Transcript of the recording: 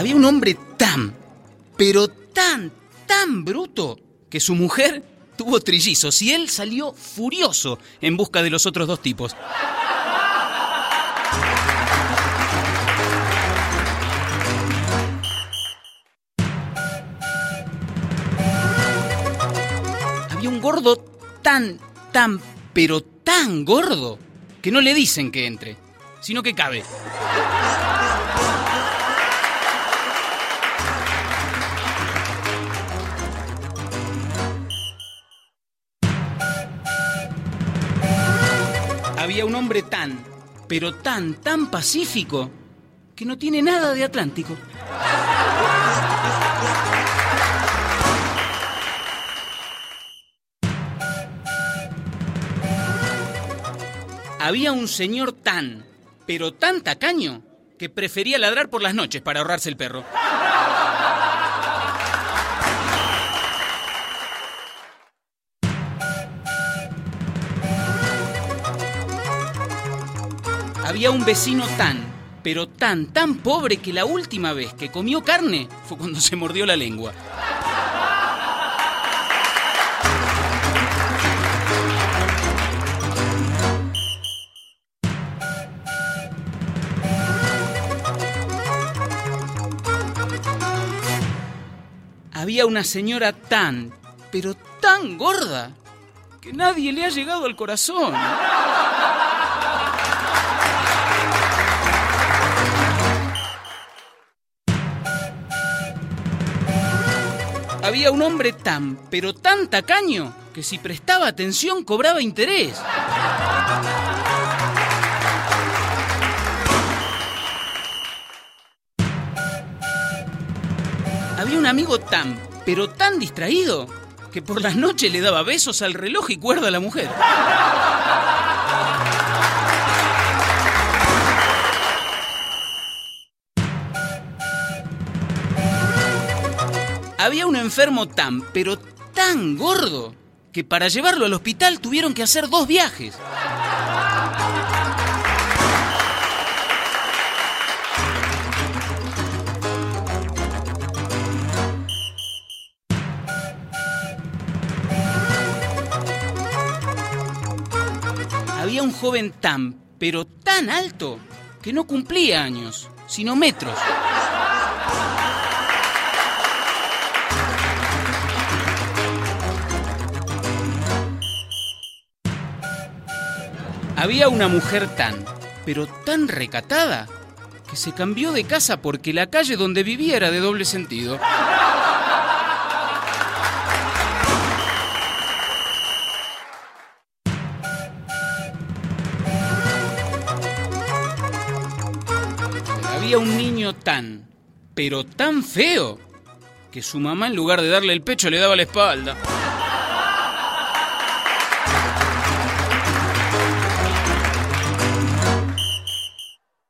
Había un hombre tan, pero tan, tan bruto que su mujer tuvo trillizos y él salió furioso en busca de los otros dos tipos. Había un gordo tan, tan, pero tan gordo que no le dicen que entre, sino que cabe. Había un hombre tan, pero tan, tan pacífico, que no tiene nada de Atlántico. Había un señor tan, pero tan tacaño, que prefería ladrar por las noches para ahorrarse el perro. Había un vecino tan, pero tan, tan pobre que la última vez que comió carne fue cuando se mordió la lengua. Había una señora tan, pero tan gorda, que nadie le ha llegado al corazón. Había un hombre tan, pero tan tacaño, que si prestaba atención cobraba interés. Había un amigo tan, pero tan distraído, que por las noches le daba besos al reloj y cuerda a la mujer. Había un enfermo tan, pero tan gordo, que para llevarlo al hospital tuvieron que hacer dos viajes. Había un joven tan, pero tan alto, que no cumplía años, sino metros. Había una mujer tan, pero tan recatada, que se cambió de casa porque la calle donde vivía era de doble sentido. Había un niño tan, pero tan feo, que su mamá en lugar de darle el pecho le daba la espalda.